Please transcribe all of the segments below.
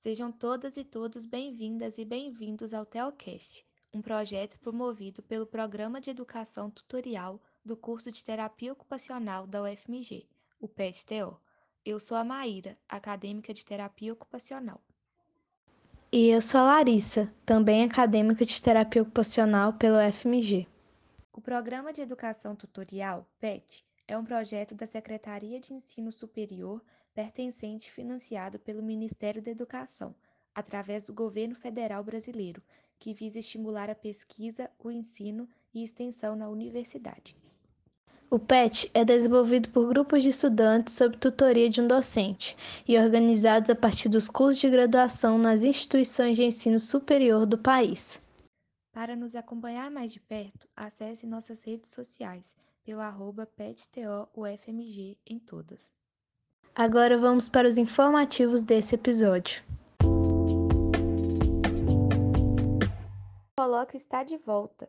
Sejam todas e todos bem-vindas e bem-vindos ao Teocast, um projeto promovido pelo Programa de Educação Tutorial do curso de Terapia Ocupacional da UFMG, o PET-TO. Eu sou a Maíra, acadêmica de Terapia Ocupacional. E eu sou a Larissa, também acadêmica de Terapia Ocupacional pela UFMG. O Programa de Educação Tutorial, PET, é um projeto da Secretaria de Ensino Superior pertencente financiado pelo Ministério da Educação, através do Governo Federal Brasileiro, que visa estimular a pesquisa, o ensino e extensão na universidade. O PET é desenvolvido por grupos de estudantes sob tutoria de um docente e organizados a partir dos cursos de graduação nas instituições de ensino superior do país. Para nos acompanhar mais de perto, acesse nossas redes sociais pelo arroba PetTOUFMG em todas. Agora vamos para os informativos desse episódio. O está de volta.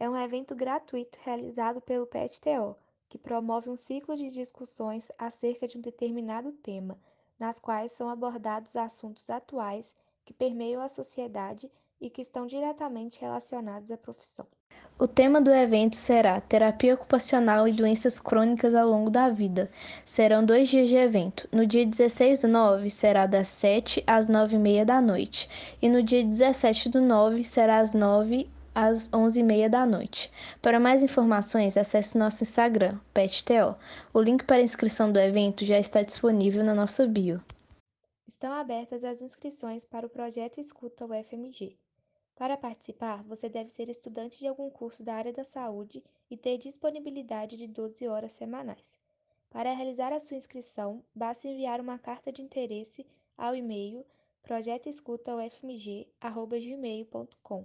É um evento gratuito realizado pelo PetTO, que promove um ciclo de discussões acerca de um determinado tema, nas quais são abordados assuntos atuais que permeiam a sociedade e que estão diretamente relacionados à profissão. O tema do evento será Terapia Ocupacional e Doenças Crônicas ao longo da vida. Serão dois dias de evento. No dia 16 do 9 será das 7 às 9 e meia da noite. E no dia 17 do 9 será às 9 às 11 e meia da noite. Para mais informações, acesse nosso Instagram, PetTO. O link para a inscrição do evento já está disponível na nossa bio. Estão abertas as inscrições para o projeto Escuta UFMG. Para participar, você deve ser estudante de algum curso da área da saúde e ter disponibilidade de 12 horas semanais. Para realizar a sua inscrição, basta enviar uma carta de interesse ao e-mail projetoescutaufmg@gmail.com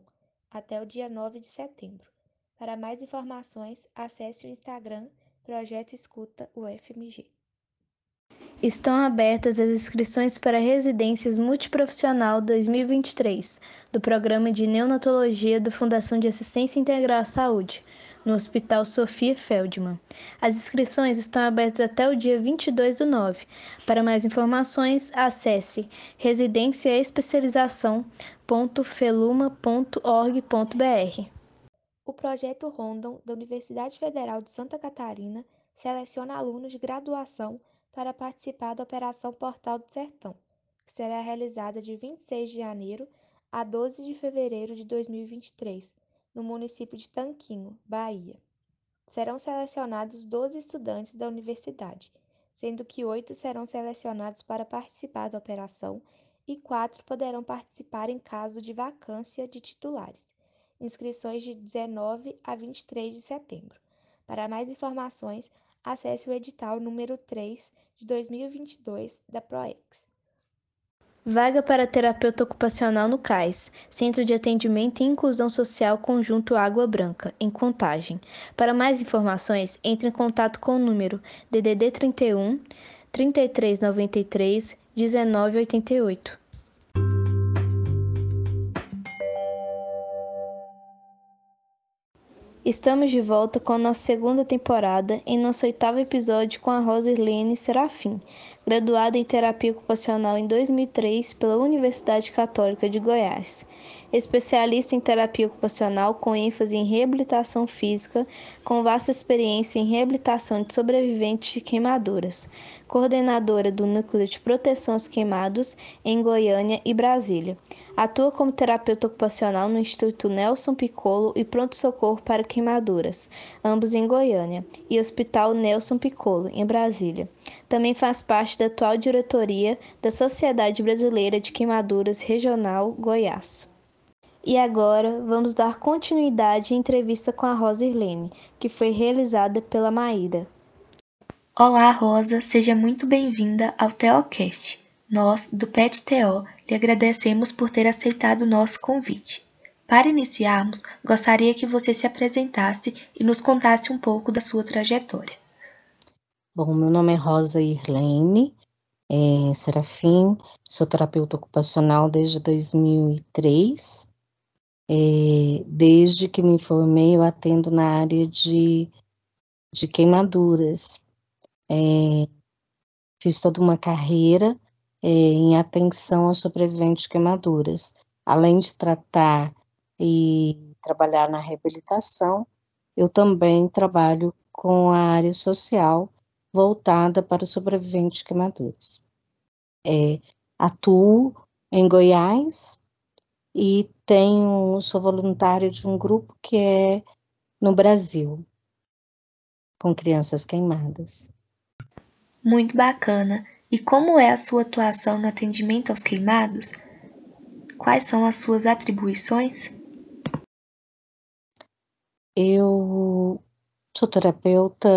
até o dia 9 de setembro. Para mais informações, acesse o Instagram Projeto Escuta UFMG. Estão abertas as inscrições para Residências Multiprofissional 2023 do Programa de Neonatologia da Fundação de Assistência Integral à Saúde, no Hospital Sofia Feldman. As inscrições estão abertas até o dia 22 do 9. Para mais informações, acesse residenciaespecialização.feluma.org.br. O projeto Rondon da Universidade Federal de Santa Catarina seleciona alunos de graduação para participar da Operação Portal do Sertão, que será realizada de 26 de janeiro a 12 de fevereiro de 2023, no município de Tanquinho, Bahia. Serão selecionados 12 estudantes da universidade, sendo que oito serão selecionados para participar da operação e quatro poderão participar em caso de vacância de titulares. Inscrições de 19 a 23 de setembro. Para mais informações, acesse o edital número 3 de 2022 da PROEX. Vaga para terapeuta ocupacional no CAIS, Centro de Atendimento e Inclusão Social Conjunto Água Branca, em Contagem. Para mais informações, entre em contato com o número DDD 31 3393 1988. Estamos de volta com a nossa segunda temporada, em nosso oitavo episódio com a Rosa Irlene Serafim, graduada em Terapia Ocupacional em 2003 pela Universidade Católica de Goiás. Especialista em terapia ocupacional com ênfase em reabilitação física, com vasta experiência em reabilitação de sobreviventes de queimaduras. Coordenadora do Núcleo de Proteção aos Queimados em Goiânia e Brasília. Atua como terapeuta ocupacional no Instituto Nelson Piccolo e Pronto Socorro para Queimaduras, ambos em Goiânia, e Hospital Nelson Piccolo, em Brasília. Também faz parte da atual diretoria da Sociedade Brasileira de Queimaduras Regional Goiás. E agora vamos dar continuidade à entrevista com a Rosa Irlene, que foi realizada pela Maíra. Olá, Rosa, seja muito bem-vinda ao Teocast. Nós, do PET-TO, lhe agradecemos por ter aceitado o nosso convite. Para iniciarmos, gostaria que você se apresentasse e nos contasse um pouco da sua trajetória. Bom, meu nome é Rosa Irlene é, Serafim, sou terapeuta ocupacional desde 2003. É, desde que me formei, eu atendo na área de, de queimaduras. É, fiz toda uma carreira é, em atenção aos sobreviventes de queimaduras. Além de tratar e trabalhar na reabilitação, eu também trabalho com a área social voltada para os sobreviventes de queimaduras. É, atuo em Goiás e tenho, sou voluntária de um grupo que é no Brasil, com crianças queimadas. Muito bacana. E como é a sua atuação no atendimento aos queimados? Quais são as suas atribuições? Eu sou terapeuta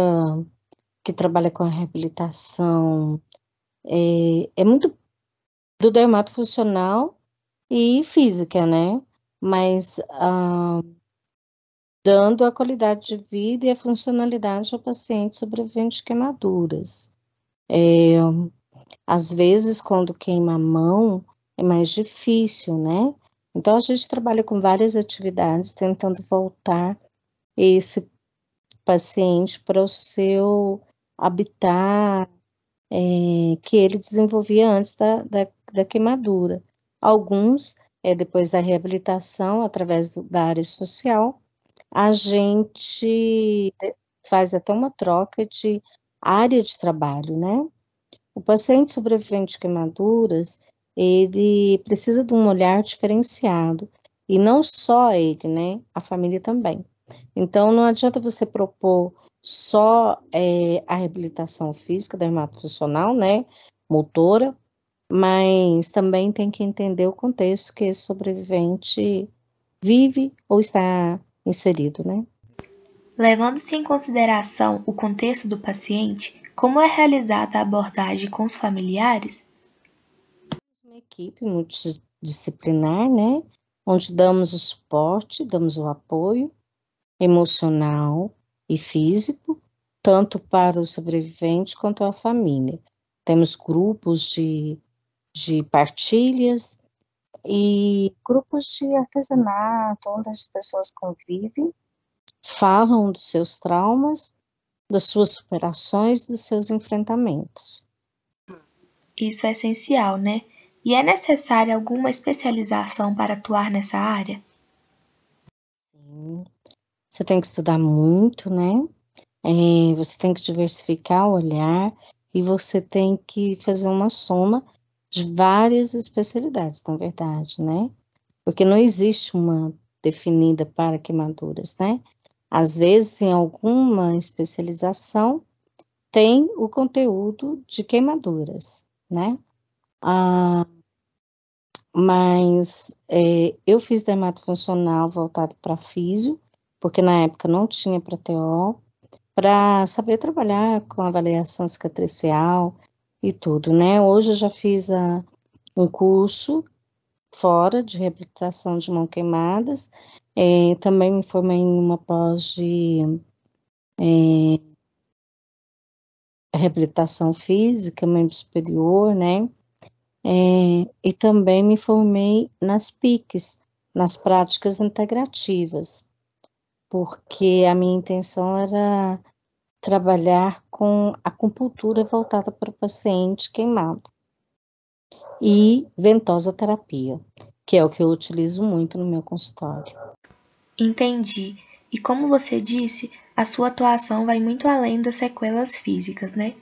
que trabalha com a reabilitação. É, é muito do dermato funcional e física, né? Mas ah, dando a qualidade de vida e a funcionalidade ao paciente sobrevivente de queimaduras. É, às vezes, quando queima a mão, é mais difícil, né? Então, a gente trabalha com várias atividades tentando voltar esse paciente para o seu habitat é, que ele desenvolvia antes da, da, da queimadura. Alguns, é, depois da reabilitação, através do, da área social, a gente faz até uma troca de área de trabalho, né? O paciente sobrevivente de queimaduras, ele precisa de um olhar diferenciado, e não só ele, né? A família também. Então, não adianta você propor só é, a reabilitação física, dermatofuncional, né? Motora, mas também tem que entender o contexto que esse sobrevivente vive ou está inserido, né? Levando-se em consideração o contexto do paciente, como é realizada a abordagem com os familiares? Uma equipe multidisciplinar, né? Onde damos o suporte, damos o apoio emocional e físico, tanto para o sobrevivente quanto a família. Temos grupos de, de partilhas e grupos de artesanato, onde as pessoas convivem, falam dos seus traumas, das suas superações, dos seus enfrentamentos. Isso é essencial, né? E é necessária alguma especialização para atuar nessa área? Sim. Você tem que estudar muito, né? É, você tem que diversificar o olhar e você tem que fazer uma soma de várias especialidades, na verdade, né? Porque não existe uma definida para queimaduras, né? Às vezes, em alguma especialização, tem o conteúdo de queimaduras, né? Ah, mas é, eu fiz dermato funcional voltado para físio, porque na época não tinha para TO, para saber trabalhar com avaliação cicatricial, e tudo, né? Hoje eu já fiz a, um curso fora de reabilitação de mão queimadas, é, também me formei em uma pós de é, reabilitação física, membro superior, né? É, e também me formei nas PICs, nas práticas integrativas, porque a minha intenção era trabalhar com acupuntura voltada para o paciente queimado e ventosa terapia, que é o que eu utilizo muito no meu consultório. Entendi. E como você disse, a sua atuação vai muito além das sequelas físicas, né?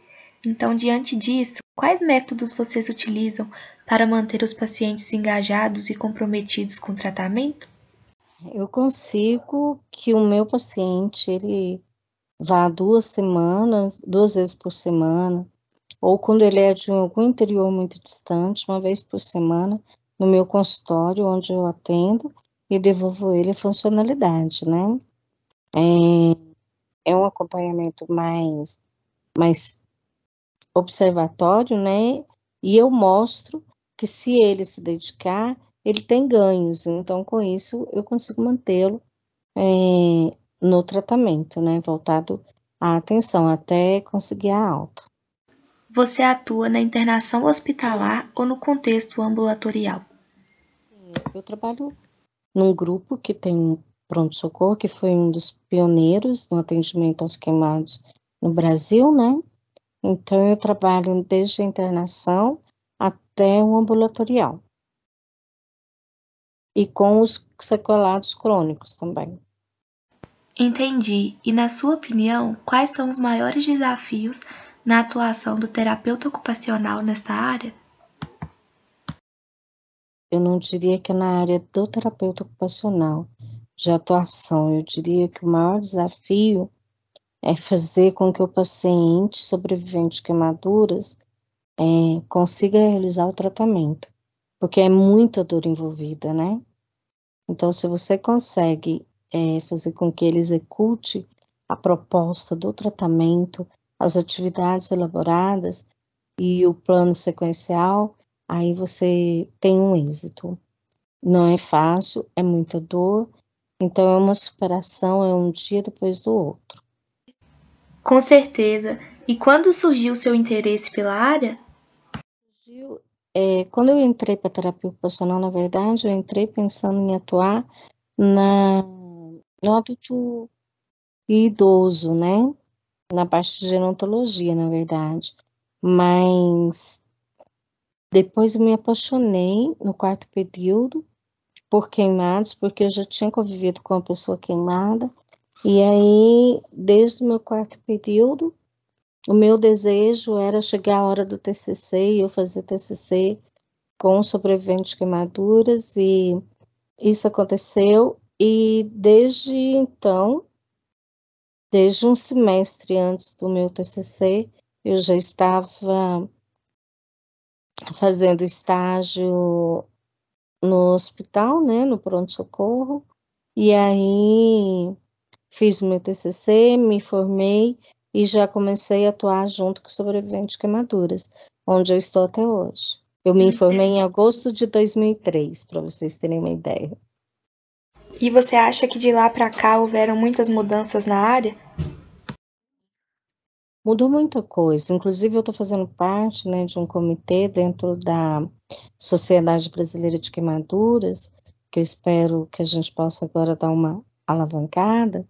Então, diante disso, quais métodos vocês utilizam para manter os pacientes engajados e comprometidos com o tratamento? Eu consigo que o meu paciente ele vá duas semanas, duas vezes por semana, ou quando ele é de algum interior muito distante, uma vez por semana, no meu consultório, onde eu atendo, e devolvo ele a funcionalidade, né? É, é um acompanhamento mais, mais observatório, né? E eu mostro que se ele se dedicar, ele tem ganhos. Então, com isso, eu consigo mantê-lo é, no tratamento, né, voltado à atenção até conseguir a alta. Você atua na internação hospitalar ou no contexto ambulatorial? Sim, eu trabalho num grupo que tem pronto-socorro, que foi um dos pioneiros no atendimento aos queimados no Brasil, né? Então, eu trabalho desde a internação até o ambulatorial. E com os sequelados crônicos também. Entendi. E na sua opinião, quais são os maiores desafios na atuação do terapeuta ocupacional nesta área? Eu não diria que é na área do terapeuta ocupacional de atuação, eu diria que o maior desafio é fazer com que o paciente sobrevivente de queimaduras é, consiga realizar o tratamento, porque é muita dor envolvida, né? Então, se você consegue é, fazer com que ele execute a proposta do tratamento, as atividades elaboradas e o plano sequencial, aí você tem um êxito. Não é fácil, é muita dor, então é uma superação, é um dia depois do outro. Com certeza. E quando surgiu o seu interesse pela área? Surgiu, é, quando eu entrei para terapia ocupacional, na verdade, eu entrei pensando em atuar na no adulto idoso, né? Na parte de gerontologia, na verdade. Mas depois eu me apaixonei no quarto período por queimados, porque eu já tinha convivido com uma pessoa queimada. E aí, desde o meu quarto período, o meu desejo era chegar a hora do TCC e eu fazer TCC com sobreviventes de queimaduras e isso aconteceu e desde então, desde um semestre antes do meu TCC, eu já estava fazendo estágio no hospital, né, no pronto-socorro, e aí fiz meu TCC, me formei e já comecei a atuar junto com sobreviventes queimaduras, onde eu estou até hoje. Eu me informei em agosto de 2003, para vocês terem uma ideia. E você acha que de lá para cá houveram muitas mudanças na área? Mudou muita coisa. Inclusive, eu estou fazendo parte né, de um comitê dentro da Sociedade Brasileira de Queimaduras, que eu espero que a gente possa agora dar uma alavancada.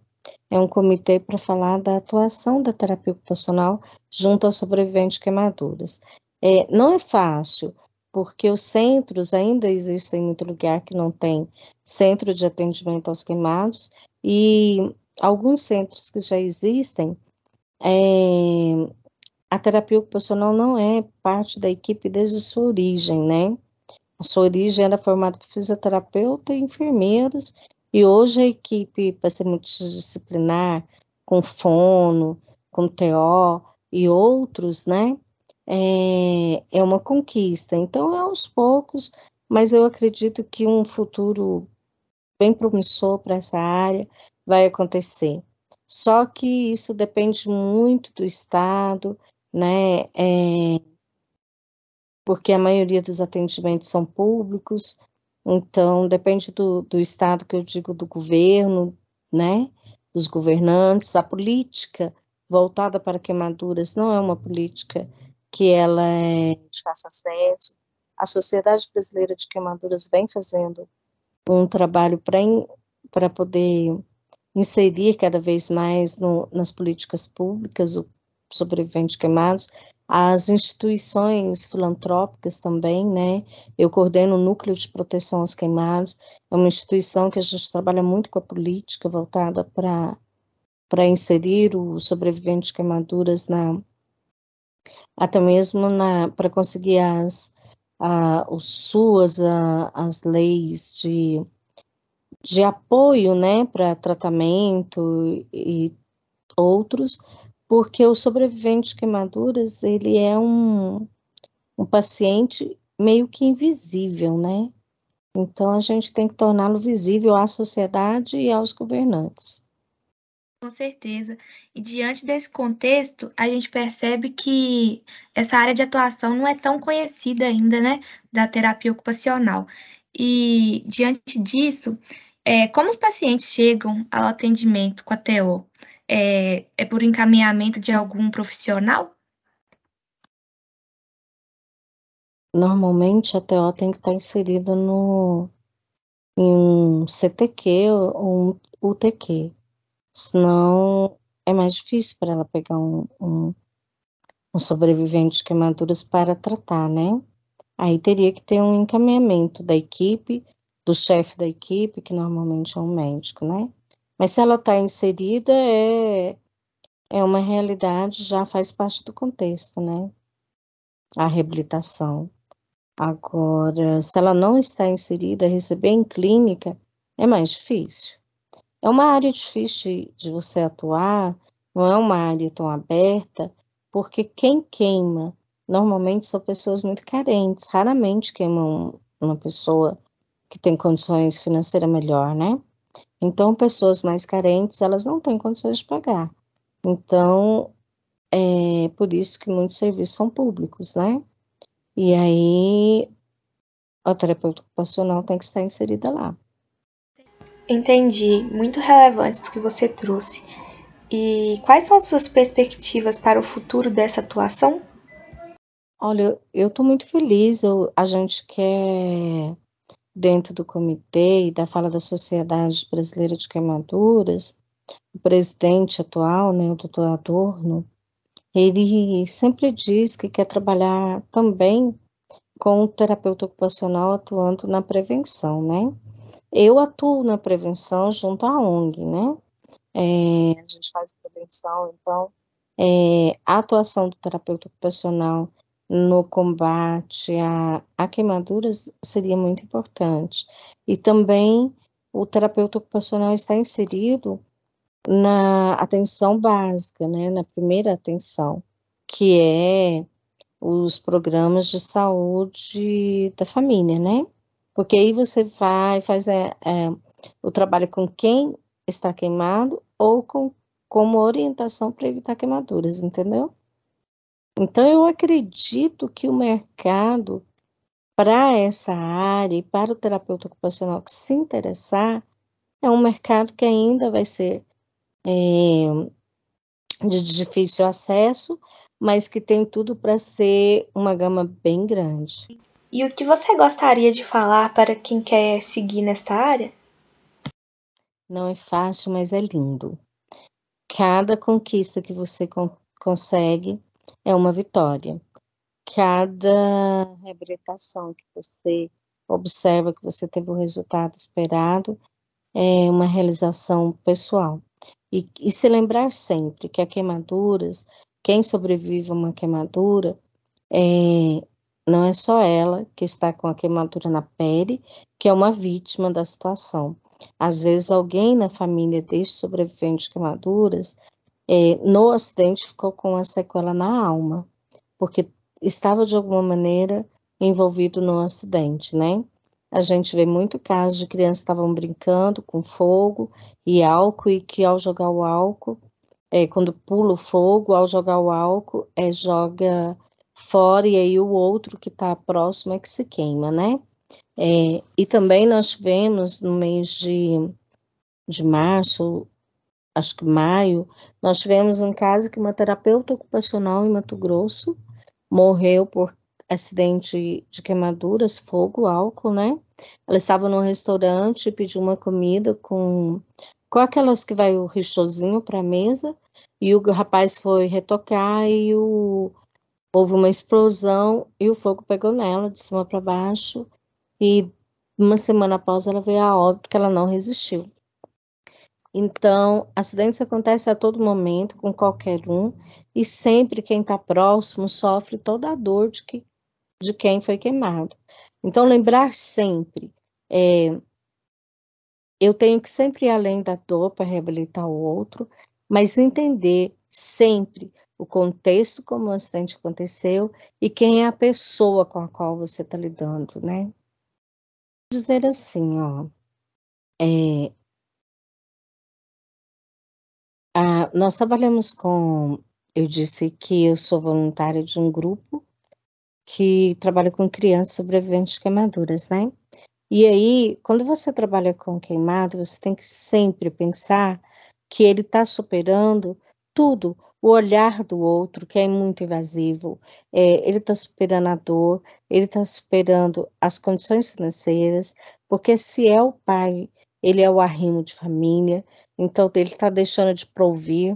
É um comitê para falar da atuação da terapia ocupacional junto aos sobreviventes de queimaduras. É, não é fácil, porque os centros ainda existem em muito lugar que não tem centro de atendimento aos queimados e alguns centros que já existem, é, a terapia ocupacional não é parte da equipe desde sua origem, né? A sua origem era formada por fisioterapeuta e enfermeiros, e hoje a equipe, para ser multidisciplinar, com fono, com TO e outros, né? É, é uma conquista. Então, é aos poucos, mas eu acredito que um futuro bem promissor para essa área vai acontecer. Só que isso depende muito do Estado, né? É, porque a maioria dos atendimentos são públicos, então depende do, do Estado, que eu digo do governo, né? Dos governantes. A política voltada para queimaduras não é uma política que ela é de fácil acesso. A Sociedade Brasileira de Queimaduras vem fazendo um trabalho para poder inserir cada vez mais no, nas políticas públicas o sobrevivente queimados, as instituições filantrópicas também, né? Eu coordeno o Núcleo de Proteção aos Queimados, é uma instituição que a gente trabalha muito com a política voltada para inserir o sobrevivente de queimaduras na, até mesmo para conseguir as, a, os SUAS, a, as leis de, de apoio né, para tratamento e outros, porque o sobrevivente de queimaduras, ele é um, um paciente meio que invisível, né? Então, a gente tem que torná-lo visível à sociedade e aos governantes. Com certeza. E diante desse contexto, a gente percebe que essa área de atuação não é tão conhecida ainda, né, da terapia ocupacional. E diante disso, é, como os pacientes chegam ao atendimento com a TO? É, é por encaminhamento de algum profissional? Normalmente a TO tem que estar inserida no, em um CTQ ou um UTQ senão é mais difícil para ela pegar um, um, um sobrevivente de queimaduras para tratar, né? aí teria que ter um encaminhamento da equipe, do chefe da equipe, que normalmente é um médico, né? Mas se ela está inserida, é, é uma realidade, já faz parte do contexto, né? A reabilitação. Agora, se ela não está inserida, receber em clínica é mais difícil. É uma área difícil de você atuar, não é uma área tão aberta, porque quem queima normalmente são pessoas muito carentes, raramente queimam uma pessoa que tem condições financeiras melhor, né? Então, pessoas mais carentes, elas não têm condições de pagar. Então, é por isso que muitos serviços são públicos, né? E aí, a terapeuta ocupacional tem que estar inserida lá. Entendi. Muito relevante o que você trouxe. E quais são suas perspectivas para o futuro dessa atuação? Olha, eu estou muito feliz. Eu, a gente quer, dentro do comitê e da fala da Sociedade Brasileira de Queimaduras, o presidente atual, né, o doutor Adorno, ele sempre diz que quer trabalhar também com o terapeuta ocupacional atuando na prevenção, né? Eu atuo na prevenção junto à ONG, né? É, a gente faz prevenção, então é, a atuação do terapeuta ocupacional no combate a, a queimaduras seria muito importante. E também o terapeuta ocupacional está inserido na atenção básica, né, na primeira atenção, que é os programas de saúde da família, né? Porque aí você vai, faz é, é, o trabalho com quem está queimado ou com como orientação para evitar queimaduras, entendeu? Então eu acredito que o mercado para essa área e para o terapeuta ocupacional que se interessar é um mercado que ainda vai ser é, de difícil acesso, mas que tem tudo para ser uma gama bem grande. E o que você gostaria de falar para quem quer seguir nesta área? Não é fácil, mas é lindo. Cada conquista que você con consegue é uma vitória. Cada reabilitação que você observa que você teve o resultado esperado é uma realização pessoal. E, e se lembrar sempre que a queimaduras, quem sobrevive a uma queimadura, é, não é só ela que está com a queimadura na pele, que é uma vítima da situação. Às vezes, alguém na família deste sobrevivente de queimaduras, é, no acidente, ficou com a sequela na alma, porque estava de alguma maneira envolvido no acidente, né? A gente vê muito caso de crianças que estavam brincando com fogo e álcool e que ao jogar o álcool, é, quando pula o fogo, ao jogar o álcool, é, joga fora e aí o outro que está próximo é que se queima, né? É, e também nós tivemos no mês de, de março, acho que maio, nós tivemos um caso que uma terapeuta ocupacional em Mato Grosso morreu por acidente de queimaduras, fogo, álcool, né? Ela estava num restaurante pediu uma comida com, com aquelas que vai o richozinho para a mesa, e o rapaz foi retocar e o, houve uma explosão e o fogo pegou nela de cima para baixo, e uma semana após ela veio a óbito que ela não resistiu. Então, acidentes acontecem a todo momento, com qualquer um, e sempre quem está próximo sofre toda a dor de que de quem foi queimado. Então, lembrar sempre, é, eu tenho que sempre ir além da dor para reabilitar o outro, mas entender sempre o contexto como o acidente aconteceu e quem é a pessoa com a qual você está lidando, né? Vou dizer assim, ó, é, a, nós trabalhamos com, eu disse que eu sou voluntária de um grupo que trabalha com crianças sobreviventes de queimaduras, né? E aí, quando você trabalha com queimado, você tem que sempre pensar que ele está superando tudo, o olhar do outro, que é muito invasivo, é, ele está superando a dor, ele está superando as condições financeiras, porque se é o pai, ele é o arrimo de família, então ele está deixando de provir,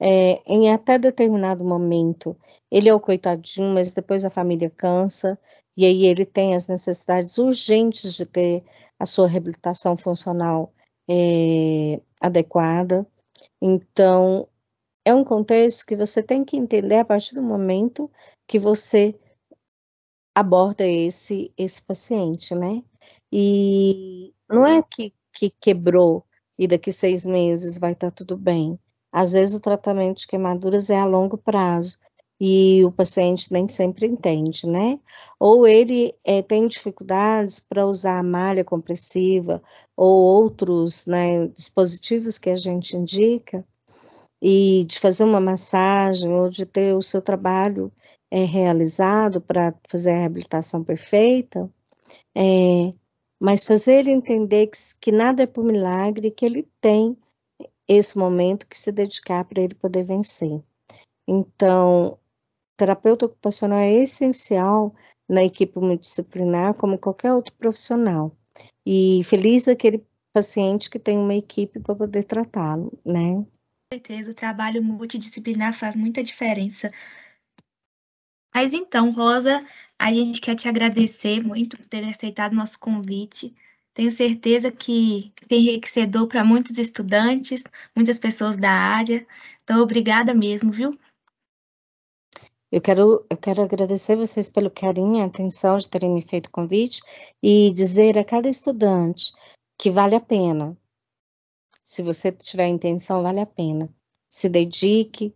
é, em até determinado momento, ele é o coitadinho, mas depois a família cansa e aí ele tem as necessidades urgentes de ter a sua reabilitação funcional é, adequada. Então, é um contexto que você tem que entender a partir do momento que você aborda esse, esse paciente, né? E não é que, que quebrou e daqui seis meses vai estar tudo bem. Às vezes o tratamento de queimaduras é a longo prazo e o paciente nem sempre entende, né? Ou ele é, tem dificuldades para usar a malha compressiva ou outros né, dispositivos que a gente indica, e de fazer uma massagem ou de ter o seu trabalho é, realizado para fazer a reabilitação perfeita, é, mas fazer ele entender que, que nada é por milagre, que ele tem esse momento que se dedicar para ele poder vencer. Então, terapeuta ocupacional é essencial na equipe multidisciplinar, como qualquer outro profissional. E feliz aquele paciente que tem uma equipe para poder tratá-lo, né? Certeza, o trabalho multidisciplinar faz muita diferença. Mas então, Rosa, a gente quer te agradecer muito por ter aceitado nosso convite. Tenho certeza que é enriquecedor para muitos estudantes, muitas pessoas da área. Então, obrigada mesmo, viu? Eu quero, eu quero agradecer vocês pelo carinho e atenção de terem me feito o convite e dizer a cada estudante que vale a pena. Se você tiver intenção, vale a pena. Se dedique.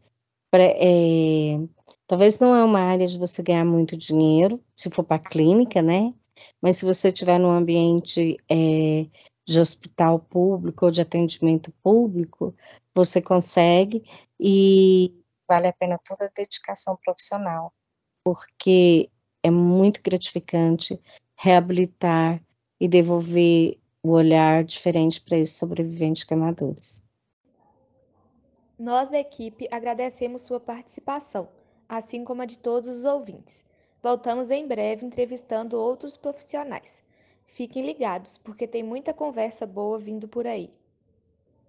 Pra, é, talvez não é uma área de você ganhar muito dinheiro, se for para clínica, né? Mas se você estiver num ambiente é, de hospital público ou de atendimento público, você consegue e vale a pena toda a dedicação profissional, porque é muito gratificante reabilitar e devolver o olhar diferente para esses sobreviventes queimadores. Nós da equipe agradecemos sua participação, assim como a de todos os ouvintes. Voltamos em breve entrevistando outros profissionais. Fiquem ligados, porque tem muita conversa boa vindo por aí.